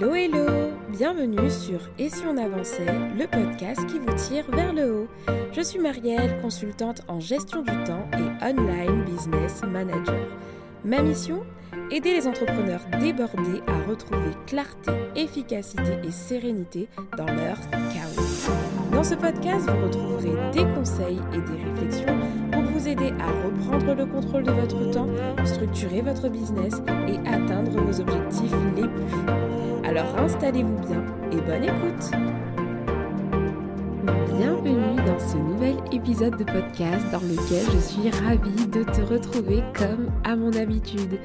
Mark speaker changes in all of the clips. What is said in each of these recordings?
Speaker 1: Hello hello Bienvenue sur Et si on avançait, le podcast qui vous tire vers le haut. Je suis Marielle, consultante en gestion du temps et online business manager. Ma mission Aider les entrepreneurs débordés à retrouver clarté, efficacité et sérénité dans leur chaos. Dans ce podcast, vous retrouverez des conseils et des réflexions aider à reprendre le contrôle de votre temps, structurer votre business et atteindre vos objectifs les plus fous. Alors installez-vous bien et bonne écoute Bienvenue dans ce nouvel épisode de podcast dans lequel je suis ravie de te retrouver comme à mon habitude.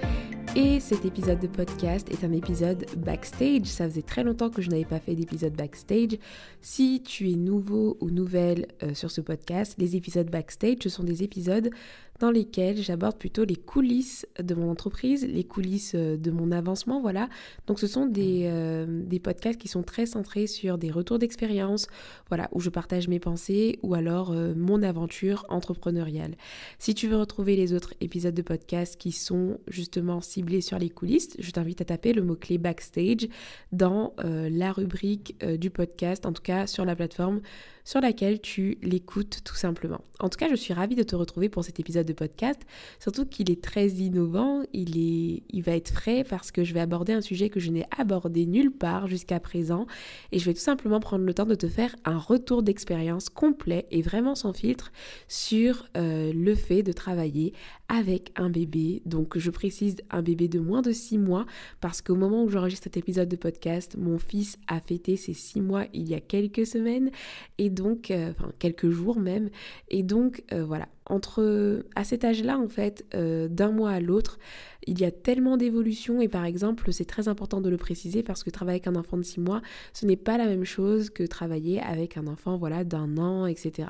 Speaker 1: Et cet épisode de podcast est un épisode backstage. Ça faisait très longtemps que je n'avais pas fait d'épisode backstage. Si tu es nouveau ou nouvelle euh, sur ce podcast, les épisodes backstage, ce sont des épisodes dans lesquels j'aborde plutôt les coulisses de mon entreprise, les coulisses euh, de mon avancement, voilà. Donc ce sont des, euh, des podcasts qui sont très centrés sur des retours d'expérience, voilà, où je partage mes pensées ou alors mon aventure entrepreneuriale. Si tu veux retrouver les autres épisodes de podcast qui sont justement ciblés sur les coulisses, je t'invite à taper le mot-clé backstage dans euh, la rubrique euh, du podcast, en tout cas sur la plateforme sur laquelle tu l'écoutes tout simplement. En tout cas, je suis ravie de te retrouver pour cet épisode de podcast, surtout qu'il est très innovant, il, est, il va être frais parce que je vais aborder un sujet que je n'ai abordé nulle part jusqu'à présent et je vais tout simplement prendre le temps de te faire un retour d'expérience complet et vraiment sans filtre sur euh, le fait de travailler avec un bébé. Donc je précise un bébé de moins de 6 mois parce qu'au moment où j'enregistre cet épisode de podcast, mon fils a fêté ses 6 mois il y a quelques semaines et donc, euh, enfin quelques jours même. Et donc, euh, voilà, entre à cet âge-là, en fait, euh, d'un mois à l'autre, il y a tellement d'évolution. Et par exemple, c'est très important de le préciser parce que travailler avec un enfant de 6 mois, ce n'est pas la même chose que travailler avec un enfant, voilà, d'un an, etc.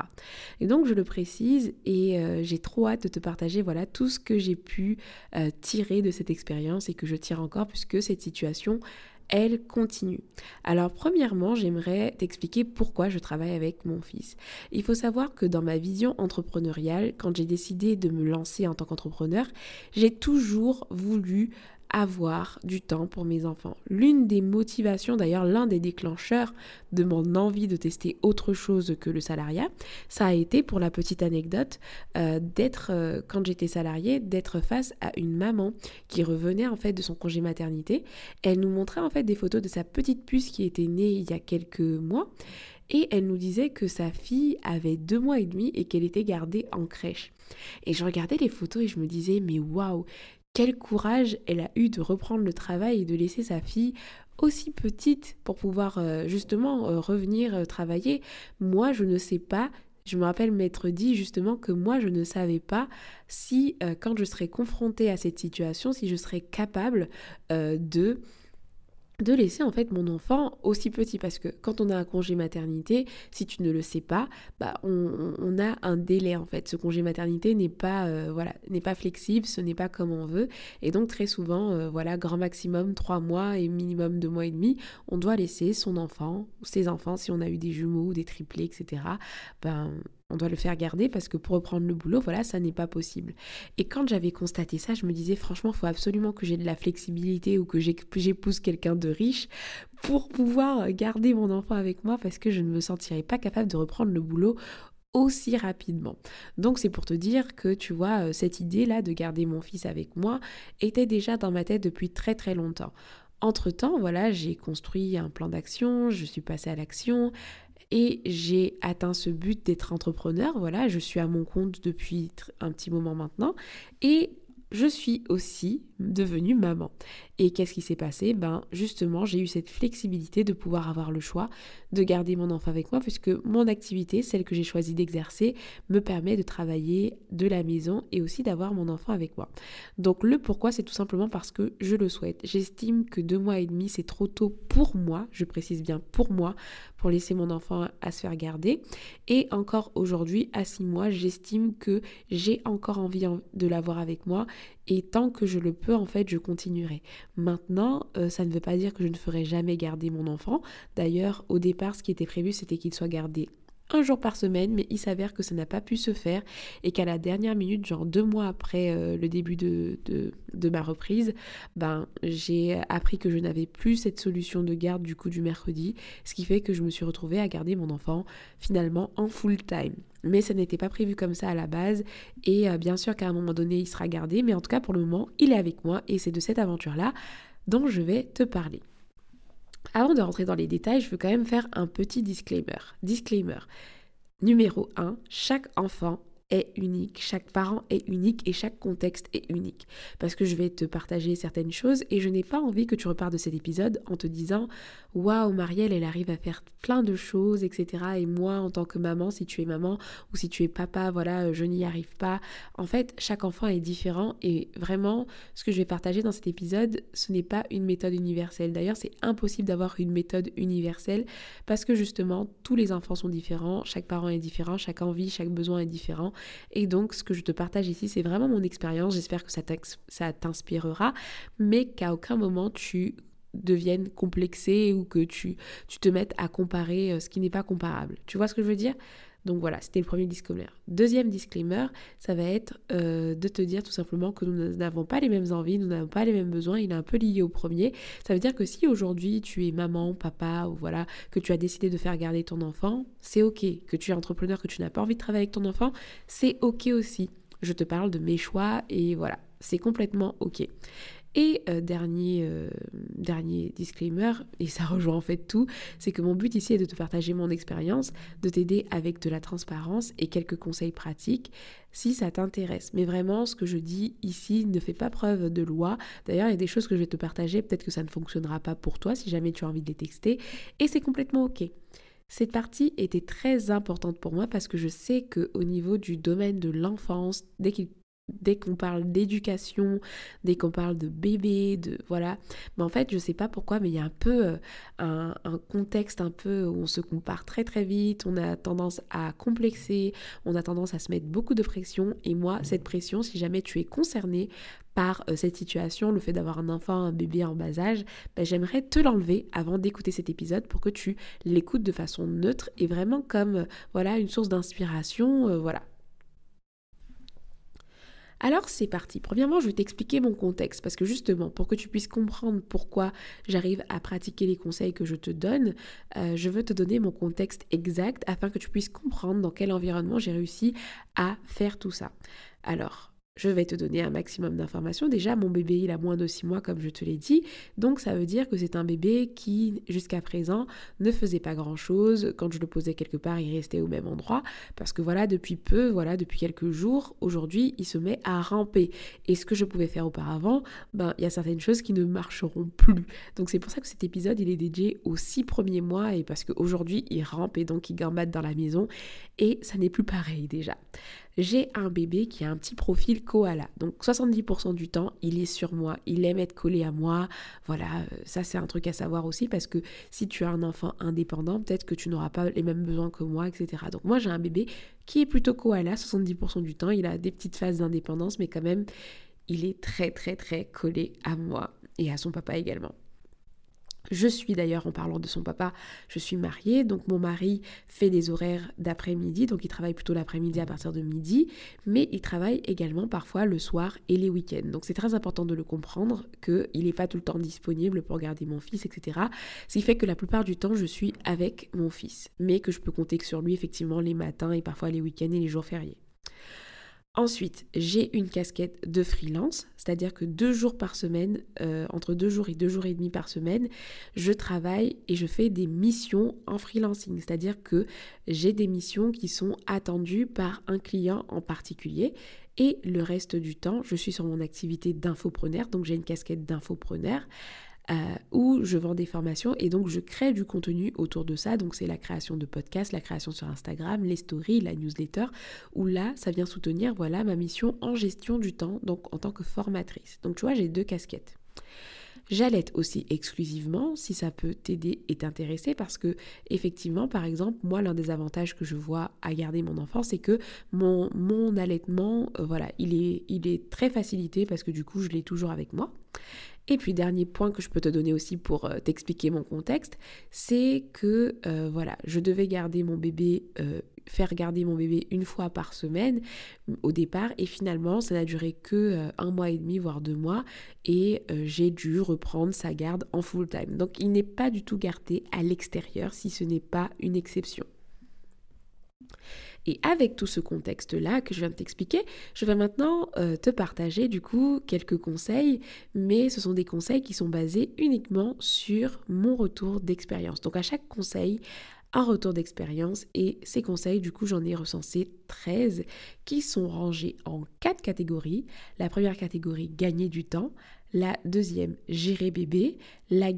Speaker 1: Et donc, je le précise et j'ai trop hâte de te partager, voilà, tout ce que j'ai pu tirer de cette expérience et que je tire encore puisque cette situation elle continue. Alors premièrement, j'aimerais t'expliquer pourquoi je travaille avec mon fils. Il faut savoir que dans ma vision entrepreneuriale, quand j'ai décidé de me lancer en tant qu'entrepreneur, j'ai toujours voulu avoir du temps pour mes enfants. L'une des motivations, d'ailleurs l'un des déclencheurs de mon envie de tester autre chose que le salariat, ça a été pour la petite anecdote euh, d'être, euh, quand j'étais salariée, d'être face à une maman qui revenait en fait de son congé maternité. Elle nous montrait en fait des photos de sa petite puce qui était née il y a quelques mois. Et elle nous disait que sa fille avait deux mois et demi et qu'elle était gardée en crèche. Et je regardais les photos et je me disais, mais waouh, quel courage elle a eu de reprendre le travail et de laisser sa fille aussi petite pour pouvoir euh, justement euh, revenir euh, travailler. Moi, je ne sais pas je me rappelle m'être dit justement que moi je ne savais pas si quand je serais confrontée à cette situation, si je serais capable de de laisser en fait mon enfant aussi petit parce que quand on a un congé maternité, si tu ne le sais pas, bah on, a un délai en fait. Ce congé maternité n'est pas euh, voilà n'est pas flexible, ce n'est pas comme on veut et donc très souvent euh, voilà grand maximum trois mois et minimum deux mois et demi, on doit laisser son enfant ou ses enfants si on a eu des jumeaux ou des triplés etc. Ben on doit le faire garder parce que pour reprendre le boulot, voilà, ça n'est pas possible. Et quand j'avais constaté ça, je me disais franchement, faut absolument que j'ai de la flexibilité ou que j'épouse quelqu'un de riche pour pouvoir garder mon enfant avec moi parce que je ne me sentirais pas capable de reprendre le boulot aussi rapidement. Donc c'est pour te dire que tu vois, euh, cette idée-là de garder mon fils avec moi était déjà dans ma tête depuis très très longtemps. Entre-temps, voilà, j'ai construit un plan d'action, je suis passée à l'action, et j'ai atteint ce but d'être entrepreneur. Voilà, je suis à mon compte depuis un petit moment maintenant et je suis aussi devenue maman. Et qu'est-ce qui s'est passé? Ben justement, j'ai eu cette flexibilité de pouvoir avoir le choix de garder mon enfant avec moi puisque mon activité, celle que j'ai choisi d'exercer, me permet de travailler de la maison et aussi d'avoir mon enfant avec moi. Donc le pourquoi, c'est tout simplement parce que je le souhaite. J'estime que deux mois et demi, c'est trop tôt pour moi, je précise bien pour moi, pour laisser mon enfant à se faire garder. Et encore aujourd'hui, à six mois, j'estime que j'ai encore envie de l'avoir avec moi et tant que je le peux, en fait, je continuerai. Maintenant, euh, ça ne veut pas dire que je ne ferai jamais garder mon enfant. D'ailleurs, au départ, ce qui était prévu, c'était qu'il soit gardé un jour par semaine, mais il s'avère que ça n'a pas pu se faire et qu'à la dernière minute, genre deux mois après euh, le début de, de, ma reprise, ben, j'ai appris que je n'avais plus cette solution de garde du coup du mercredi, ce qui fait que je me suis retrouvée à garder mon enfant finalement en full time. Mais ça n'était pas prévu comme ça à la base et euh, bien sûr qu'à un moment donné, il sera gardé, mais en tout cas pour le moment, il est avec moi et c'est de cette aventure-là dont je vais te parler. Avant de rentrer dans les détails, je veux quand même faire un petit disclaimer. Disclaimer. Numéro 1, chaque enfant est unique, chaque parent est unique et chaque contexte est unique. Parce que je vais te partager certaines choses et je n'ai pas envie que tu repars de cet épisode en te disant Waouh, Marielle, elle arrive à faire plein de choses, etc. Et moi, en tant que maman, si tu es maman ou si tu es papa, voilà, je n'y arrive pas. En fait, chaque enfant est différent et vraiment, ce que je vais partager dans cet épisode, ce n'est pas une méthode universelle. D'ailleurs, c'est impossible d'avoir une méthode universelle parce que justement, tous les enfants sont différents, chaque parent est différent, chaque envie, chaque besoin est différent. Et donc, ce que je te partage ici, c'est vraiment mon expérience. J'espère que ça t'inspirera, mais qu'à aucun moment tu deviennes complexé ou que tu, tu te mettes à comparer euh, ce qui n'est pas comparable. Tu vois ce que je veux dire? Donc voilà, c'était le premier disclaimer. Deuxième disclaimer, ça va être euh, de te dire tout simplement que nous n'avons pas les mêmes envies, nous n'avons pas les mêmes besoins. Il est un peu lié au premier. Ça veut dire que si aujourd'hui tu es maman, papa ou voilà, que tu as décidé de faire garder ton enfant, c'est ok. Que tu es entrepreneur, que tu n'as pas envie de travailler avec ton enfant, c'est ok aussi. Je te parle de mes choix et voilà, c'est complètement ok. Et euh, dernier, euh, dernier disclaimer, et ça rejoint en fait tout, c'est que mon but ici est de te partager mon expérience, de t'aider avec de la transparence et quelques conseils pratiques si ça t'intéresse. Mais vraiment, ce que je dis ici ne fait pas preuve de loi. D'ailleurs, il y a des choses que je vais te partager, peut-être que ça ne fonctionnera pas pour toi si jamais tu as envie de les texter, et c'est complètement ok. Cette partie était très importante pour moi parce que je sais que au niveau du domaine de l'enfance, dès qu'il dès qu'on parle d'éducation, dès qu'on parle de bébé, de voilà. Mais en fait, je sais pas pourquoi, mais il y a un peu euh, un, contexte un peu où on se compare très très vite, on a tendance à complexer, on a tendance à se mettre beaucoup de pression. Et moi, cette pression, si jamais tu es concerné par euh, cette situation, le fait d'avoir un enfant, un bébé en bas âge, ben, j'aimerais te l'enlever avant d'écouter cet épisode pour que tu l'écoutes de façon neutre et vraiment comme euh, voilà une source d'inspiration, voilà alors c'est parti. Premièrement, je vais t'expliquer mon contexte parce que justement, pour que tu puisses comprendre pourquoi j'arrive à pratiquer les conseils que je te donne, euh, je veux te donner mon contexte exact afin que tu puisses comprendre dans quel environnement j'ai réussi à faire tout ça. Alors, je vais te donner un maximum d'informations. Déjà, mon bébé, il a moins de 6 mois, comme je te l'ai dit. Donc, ça veut dire que c'est un bébé qui, jusqu'à présent, ne faisait pas grand-chose. Quand je le posais quelque part, il restait au même endroit. Parce que voilà, depuis peu, voilà, depuis quelques jours, aujourd'hui, il se met à ramper. Et ce que je pouvais faire auparavant, ben, il y a certaines choses qui ne marcheront plus. Donc, c'est pour ça que cet épisode, il est dédié aux 6 premiers mois. Et parce qu'aujourd'hui, il rampe et donc il gambade dans la maison. Et ça n'est plus pareil déjà j'ai un bébé qui a un petit profil koala. Donc 70% du temps, il est sur moi, il aime être collé à moi. Voilà, euh, ça c'est un truc à savoir aussi parce que si tu as un enfant indépendant, peut-être que tu n'auras pas les mêmes besoins que moi, etc. Donc moi j'ai un bébé qui est plutôt koala 70% du temps. Il a des petites phases d'indépendance, mais quand même, il est très très très collé à moi et à son papa également. Je suis d'ailleurs, en parlant de son papa, je suis mariée, donc mon mari fait des horaires d'après-midi, donc il travaille plutôt l'après-midi à partir de midi, mais il travaille également parfois le soir et les week-ends. Donc c'est très important de le comprendre, qu'il n'est pas tout le temps disponible pour garder mon fils, etc. Ce qui fait que la plupart du temps, je suis avec mon fils, mais que je peux compter sur lui effectivement les matins et parfois les week-ends et les jours fériés. Ensuite, j'ai une casquette de freelance, c'est-à-dire que deux jours par semaine, euh, entre deux jours et deux jours et demi par semaine, je travaille et je fais des missions en freelancing, c'est-à-dire que j'ai des missions qui sont attendues par un client en particulier et le reste du temps, je suis sur mon activité d'infopreneur, donc j'ai une casquette d'infopreneur euh, où je vends des formations et donc je crée du contenu autour de ça. Donc c'est la création de podcasts, la création sur Instagram, les stories, la newsletter, où là, ça vient soutenir voilà ma mission en gestion du temps, donc en tant que formatrice. Donc tu vois, j'ai deux casquettes. J'allaite aussi exclusivement si ça peut t'aider et t'intéresser parce que effectivement par exemple moi l'un des avantages que je vois à garder mon enfant c'est que mon, allaitement euh, voilà il est, il est très facilité parce que du coup je l'ai toujours avec moi Et puis dernier point que je peux te donner aussi pour euh, t'expliquer mon contexte, c'est que euh, voilà, je devais garder mon bébé, euh, faire garder mon bébé une fois par semaine au départ, et finalement ça n'a duré que un mois et demi voire deux mois, et j'ai dû reprendre sa garde en full time. Donc il n'est pas du tout gardé à l'extérieur si ce n'est pas une exception. Et avec tout ce contexte-là que je viens de t'expliquer, je vais maintenant euh, te partager du coup quelques conseils, mais ce sont des conseils qui sont basés uniquement sur mon retour d'expérience. Donc à chaque conseil, un retour d'expérience et ces conseils, du coup, j'en ai recensé 13 qui sont rangés en quatre catégories. La première catégorie, gagner du temps. La deuxième, gérer bébé. La,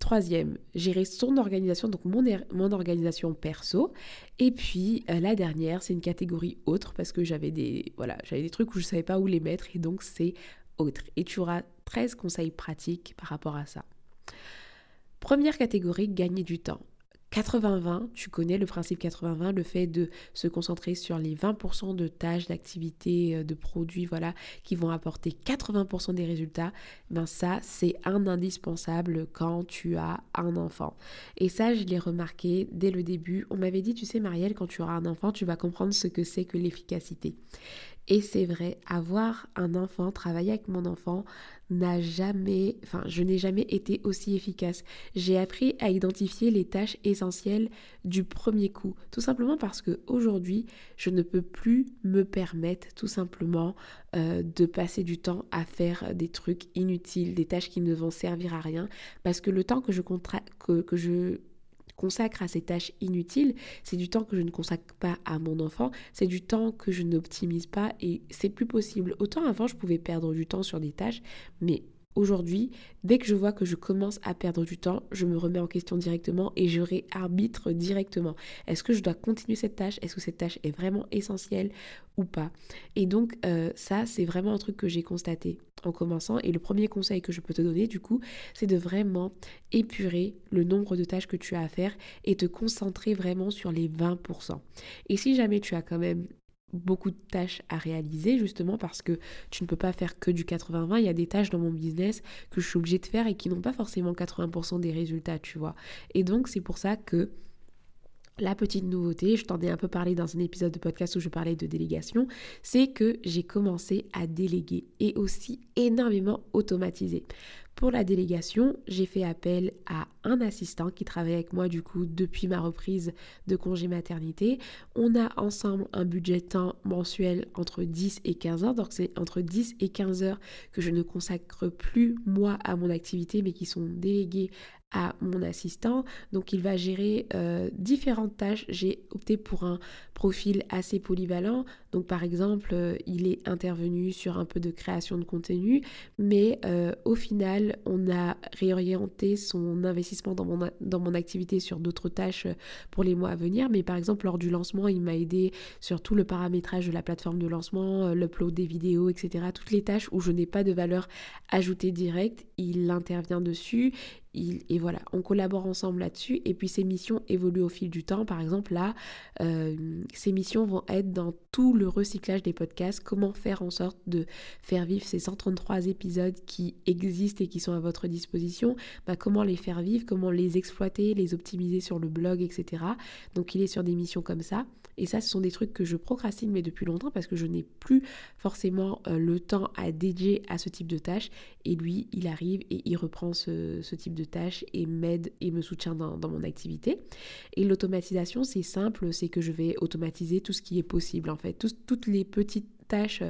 Speaker 1: troisième, gérer son organisation, donc mon, er, organisation perso. Et puis euh, la dernière, c'est une catégorie autre parce que j'avais des, voilà, j'avais des trucs où je ne savais pas où les mettre et donc c'est autre. Et tu auras 13 conseils pratiques par rapport à ça. Première catégorie, gagner du temps. 80-20, tu connais le principe 80-20, le fait de se concentrer sur les 20% de tâches, d'activités, euh, de produits, voilà, qui vont apporter 80% des résultats. Ben ça, c'est un indispensable quand tu as un enfant. Et ça, je l'ai remarqué dès le début. On m'avait dit, tu sais, Marielle, quand tu auras un enfant, tu vas comprendre ce que c'est que l'efficacité. Et c'est vrai, avoir un enfant, travailler avec mon enfant, n'a jamais, enfin, je n'ai jamais été aussi efficace. J'ai appris à identifier les tâches essentielles du premier coup, tout simplement parce que aujourd'hui, je ne peux plus me permettre tout simplement euh, de passer du temps à faire des trucs inutiles, des tâches qui ne vont servir à rien, parce que le temps que je, que, que je consacre à ces tâches inutiles, c'est du temps que je ne consacre pas à mon enfant, c'est du temps que je n'optimise pas et c'est plus possible. Autant avant, je pouvais perdre du temps sur des tâches, mais Aujourd'hui, dès que je vois que je commence à perdre du temps, je me remets en question directement et je réarbitre directement. Est-ce que je dois continuer cette tâche? Est-ce que cette tâche est vraiment essentielle ou pas? Et donc euh, ça, c'est vraiment un truc que j'ai constaté en commençant. Et le premier conseil que je peux te donner, du coup, c'est de vraiment épurer le nombre de tâches que tu as à faire et te concentrer vraiment sur les 20%. Et si jamais tu as quand même beaucoup de tâches à réaliser justement parce que tu ne peux pas faire que du 80-20. Il y a des tâches dans mon business que je suis obligée de faire et qui n'ont pas forcément 80% des résultats, tu vois. Et donc c'est pour ça que la petite nouveauté, je t'en ai un peu parlé dans un épisode de podcast où je parlais de délégation, c'est que j'ai commencé à déléguer et aussi énormément automatiser. Pour la délégation, j'ai fait appel à un assistant qui travaille avec moi du coup depuis ma reprise de congé maternité. On a ensemble un budget temps mensuel entre 10 et 15 heures. Donc c'est entre 10 et 15 heures que je ne consacre plus moi à mon activité mais qui sont déléguées à mon assistant. Donc il va gérer euh, différentes tâches. J'ai opté pour un profil assez polyvalent. Donc par exemple, euh, il est intervenu sur un peu de création de contenu, mais euh, au final, on a réorienté son investissement dans mon, dans mon activité sur d'autres tâches pour les mois à venir. Mais par exemple, lors du lancement, il m'a aidé sur tout le paramétrage de la plateforme de lancement, l'upload des vidéos, etc. Toutes les tâches où je n'ai pas de valeur ajoutée directe, il intervient dessus et voilà, on collabore ensemble là-dessus. Et puis ces missions évoluent au fil du temps. Par exemple, là, euh, ces missions vont être dans tout le recyclage des podcasts. Comment faire en sorte de faire vivre ces 133 épisodes qui existent et qui sont à votre disposition? Bah, comment les faire vivre, comment les exploiter, les optimiser sur le blog, etc. Donc il est sur des missions comme ça. Et ça, ce sont des trucs que je procrastine mais depuis longtemps parce que je n'ai plus forcément euh, le temps à dédier à ce type de tâches. Et lui, il arrive et il reprend ce, type de tâches et m'aide et me soutient dans, mon activité. Et l'automatisation, c'est simple, c'est que je vais automatiser tout ce qui est possible en fait. Toutes les petites tâches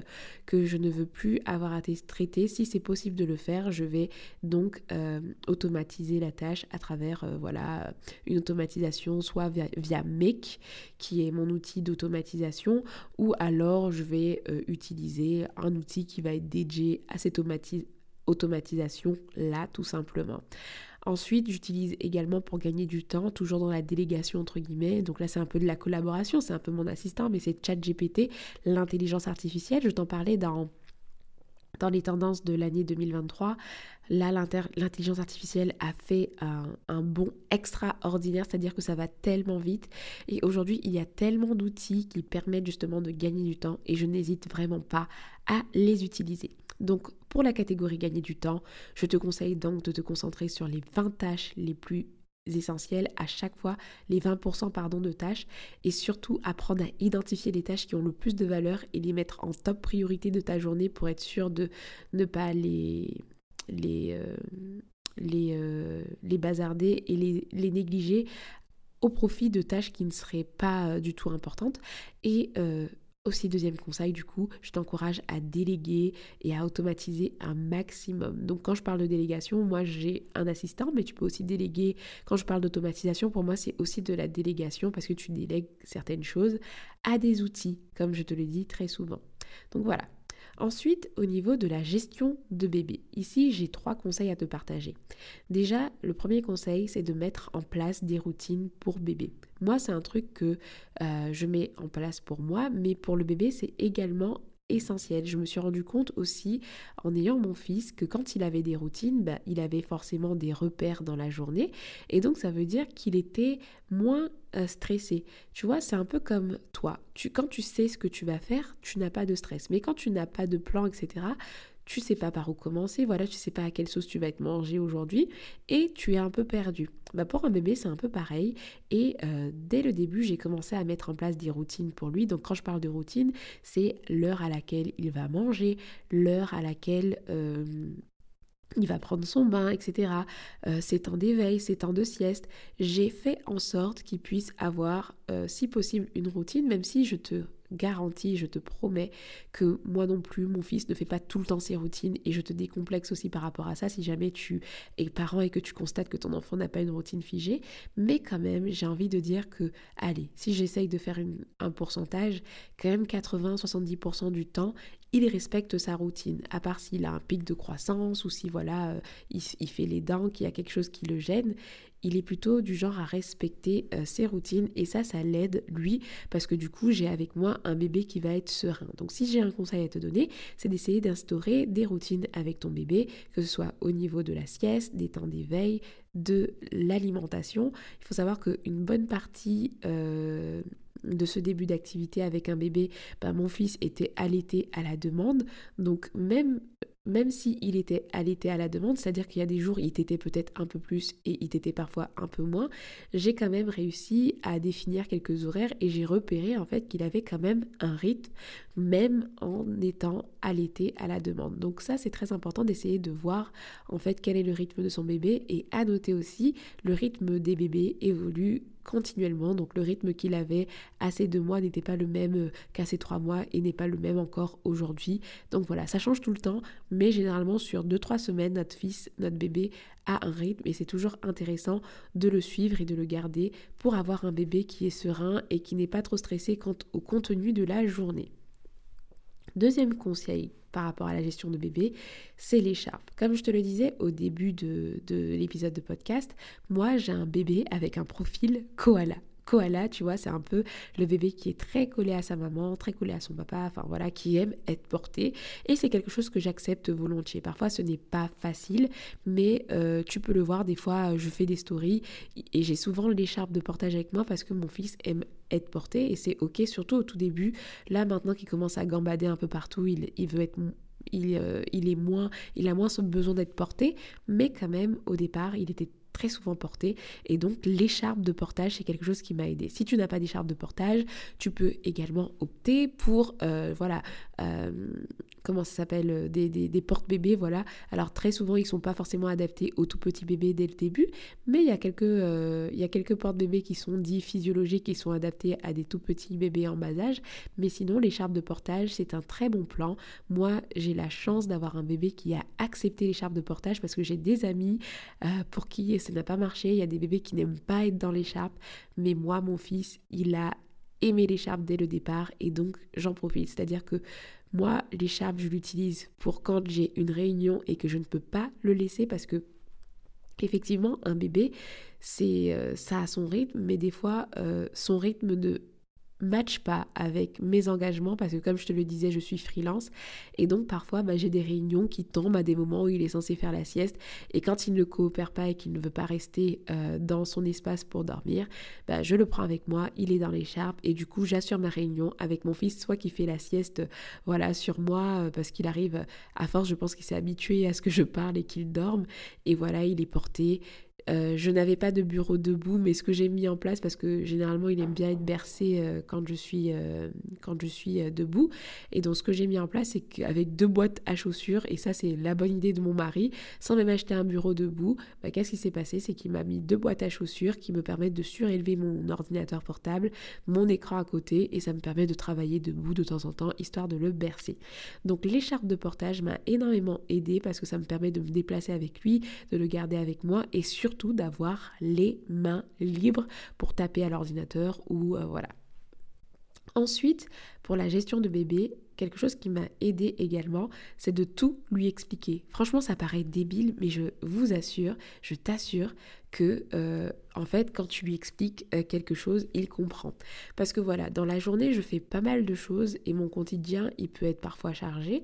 Speaker 1: que je ne veux plus avoir à traiter, si c'est possible de le faire, je vais donc euh, automatiser la tâche à travers euh, voilà une automatisation soit via, Make qui est mon outil d'automatisation ou alors je vais euh, utiliser un outil qui va être dédié à cette automatisation là tout simplement. Ensuite, j'utilise également pour gagner du temps, toujours dans la délégation entre guillemets. Donc là, c'est un peu de la collaboration, c'est un peu mon assistant, mais c'est ChatGPT, l'intelligence artificielle. Je t'en parlais dans dans les tendances de l'année 2023, là, l'intelligence artificielle a fait un, un bond extraordinaire, c'est-à-dire que ça va tellement vite. Et aujourd'hui, il y a tellement d'outils qui permettent justement de gagner du temps et je n'hésite vraiment pas à les utiliser. Donc pour la catégorie gagner du temps, je te conseille donc de te concentrer sur les 20 tâches les plus essentielles à chaque fois, les 20% pardon, de tâches, et surtout apprendre à identifier les tâches qui ont le plus de valeur et les mettre en top priorité de ta journée pour être sûr de ne pas les, les, euh, euh, bazarder et les, négliger au profit de tâches qui ne seraient pas euh, du tout importantes. Aussi, deuxième conseil, du coup, je t'encourage à déléguer et à automatiser un maximum. Donc, quand je parle de délégation, moi, j'ai un assistant, mais tu peux aussi déléguer. Quand je parle d'automatisation, pour moi, c'est aussi de la délégation parce que tu délègues certaines choses à des outils, comme je te le dis très souvent. Donc, voilà. Ensuite, au niveau de la gestion de bébé, ici j'ai trois conseils à te partager. Déjà, le premier conseil, c'est de mettre en place des routines pour bébé. Moi, c'est un truc que euh, je mets en place pour moi, mais pour le bébé, c'est également essentiel. Je me suis rendu compte aussi en ayant mon fils que quand il avait des routines, bah, il avait forcément des repères dans la journée et donc ça veut dire qu'il était moins euh, stressé. Tu vois, c'est un peu comme toi. Tu, quand tu sais ce que tu vas faire, tu n'as pas de stress. Mais quand tu n'as pas de plan, etc., tu sais pas par où commencer, voilà, tu sais pas à quelle sauce tu vas être mangé aujourd'hui et tu es un peu perdu. Bah pour un bébé, c'est un peu pareil et euh, dès le début, j'ai commencé à mettre en place des routines pour lui. Donc quand je parle de routine, c'est l'heure à laquelle il va manger, l'heure à laquelle euh, il va prendre son bain, etc. Euh, ses temps d'éveil, ses temps de sieste. J'ai fait en sorte qu'il puisse avoir, si possible, une routine, même si je te garantis, je te promets que moi non plus, mon fils ne fait pas tout le temps ses routines et je te décomplexe aussi par rapport à ça si jamais tu es parent et que tu constates que ton enfant n'a pas une routine figée. Mais quand même, j'ai envie de dire que, allez, si j'essaye de faire un pourcentage, quand même 80-70% du temps, il respecte sa routine, à part s'il a un pic de croissance ou si voilà, euh, il, il, fait les dents, qu'il y a quelque chose qui le gêne il est plutôt du genre à respecter euh, ses routines et ça, ça l'aide lui parce que du coup, j'ai avec moi un bébé qui va être serein. Donc si j'ai un conseil à te donner, c'est d'essayer d'instaurer des routines avec ton bébé, que ce soit au niveau de la sieste, des temps d'éveil, de l'alimentation. Il faut savoir qu'une bonne partie... Euh, de ce début d'activité avec un bébé, bah, mon fils était allaité à la demande. Donc même même s'il était allaité à la demande, c'est-à-dire qu'il y a des jours il t'était peut-être un peu plus et il t'était parfois un peu moins, j'ai quand même réussi à définir quelques horaires et j'ai repéré en fait qu'il avait quand même un rythme même en étant allaité à la demande. Donc ça c'est très important d'essayer de voir en fait quel est le rythme de son bébé et à noter aussi le rythme des bébés évolue continuellement. Donc le rythme qu'il avait à ces deux mois n'était pas le même euh, qu'à ces trois mois et n'est pas le même encore aujourd'hui. Donc voilà, ça change tout le temps, mais généralement sur deux, trois semaines, notre fils, notre bébé a un rythme et c'est toujours intéressant de le suivre et de le garder pour avoir un bébé qui est serein et qui n'est pas trop stressé quant au contenu de la journée. Deuxième conseil par rapport à la gestion de bébé, c'est l'écharpe. Comme je te le disais au début de, l'épisode de podcast, moi j'ai un bébé avec un profil koala koala, tu vois, c'est un peu le bébé qui est très collé à sa maman, très collé à son papa, enfin voilà, qui aime être porté. Et c'est quelque chose que j'accepte volontiers. Parfois, ce n'est pas facile, mais euh, tu peux le voir, des fois, je fais des stories et j'ai souvent l'écharpe de portage avec moi parce que mon fils aime être porté et c'est ok, surtout au tout début. Là, maintenant qu'il commence à gambader un peu partout, il, veut être il, euh, il, est moins, il a moins besoin d'être porté, mais quand même au départ il était très souvent porté et donc l'écharpe de portage c'est quelque chose qui m'a aidé. Si tu n'as pas d'écharpe de portage, tu peux également opter pour euh, voilà comment ça s'appelle, euh, des, des, porte-bébés, voilà. Alors très souvent, ils sont pas forcément adaptés aux tout petits bébés dès le début, mais il y a quelques, euh, quelques porte-bébés qui sont dits physiologiques, qui sont adaptés à des tout petits bébés en bas âge. Mais sinon, l'écharpe de portage, c'est un très bon plan. Moi, j'ai la chance d'avoir un bébé qui a accepté l'écharpe de portage parce que j'ai des amis euh, pour qui ça n'a pas marché. Il y a des bébés qui n'aiment pas être dans l'écharpe, mais moi, mon fils, il a aimé l'écharpe dès le départ et donc j'en profite. C'est-à-dire que moi, l'écharpe, je l'utilise pour quand j'ai une réunion et que je ne peux pas le laisser parce que effectivement, un bébé, c'est euh, ça a son rythme, mais des fois, euh, son rythme ne matche pas avec mes engagements parce que comme je te le disais, je suis freelance. Et donc parfois bah, j'ai des réunions qui tombent à des moments où il est censé faire la sieste. Et quand il ne coopère pas et qu'il ne veut pas rester euh, dans son espace pour dormir, bah, je le prends avec moi, il est dans l'écharpe. Et du coup j'assure ma réunion avec mon fils, soit qui fait la sieste voilà sur moi euh, parce qu'il arrive à force, je pense qu'il s'est habitué à ce que je parle et qu'il dorme. Et voilà il est porté euh, je n'avais pas de bureau debout, mais ce que j'ai mis en place, parce que généralement il aime bien être bercé euh, quand je suis, euh, quand je suis debout, et donc ce que j'ai mis en place, c'est qu'avec deux boîtes à chaussures, et ça c'est la bonne idée de mon mari, sans même acheter un bureau debout, bah, qu'est-ce qui s'est passé? C'est qu'il m'a mis deux boîtes à chaussures qui me permettent de surélever mon ordinateur portable, mon écran à côté, et ça me permet de travailler debout de temps en temps, histoire de le bercer. Donc l'écharpe de portage m'a énormément aidé parce que ça me permet de me déplacer avec lui, de le garder avec moi, et surtout d'avoir les mains libres pour taper à l'ordinateur ou euh, voilà. Ensuite, pour la gestion de bébé, quelque chose qui m'a aidé également, c'est de tout lui expliquer. Franchement, ça paraît débile, mais je vous assure, je t'assure que euh, en fait, quand tu lui expliques euh, quelque chose, il comprend. Parce que voilà, dans la journée, je fais pas mal de choses et mon quotidien, il peut être parfois chargé.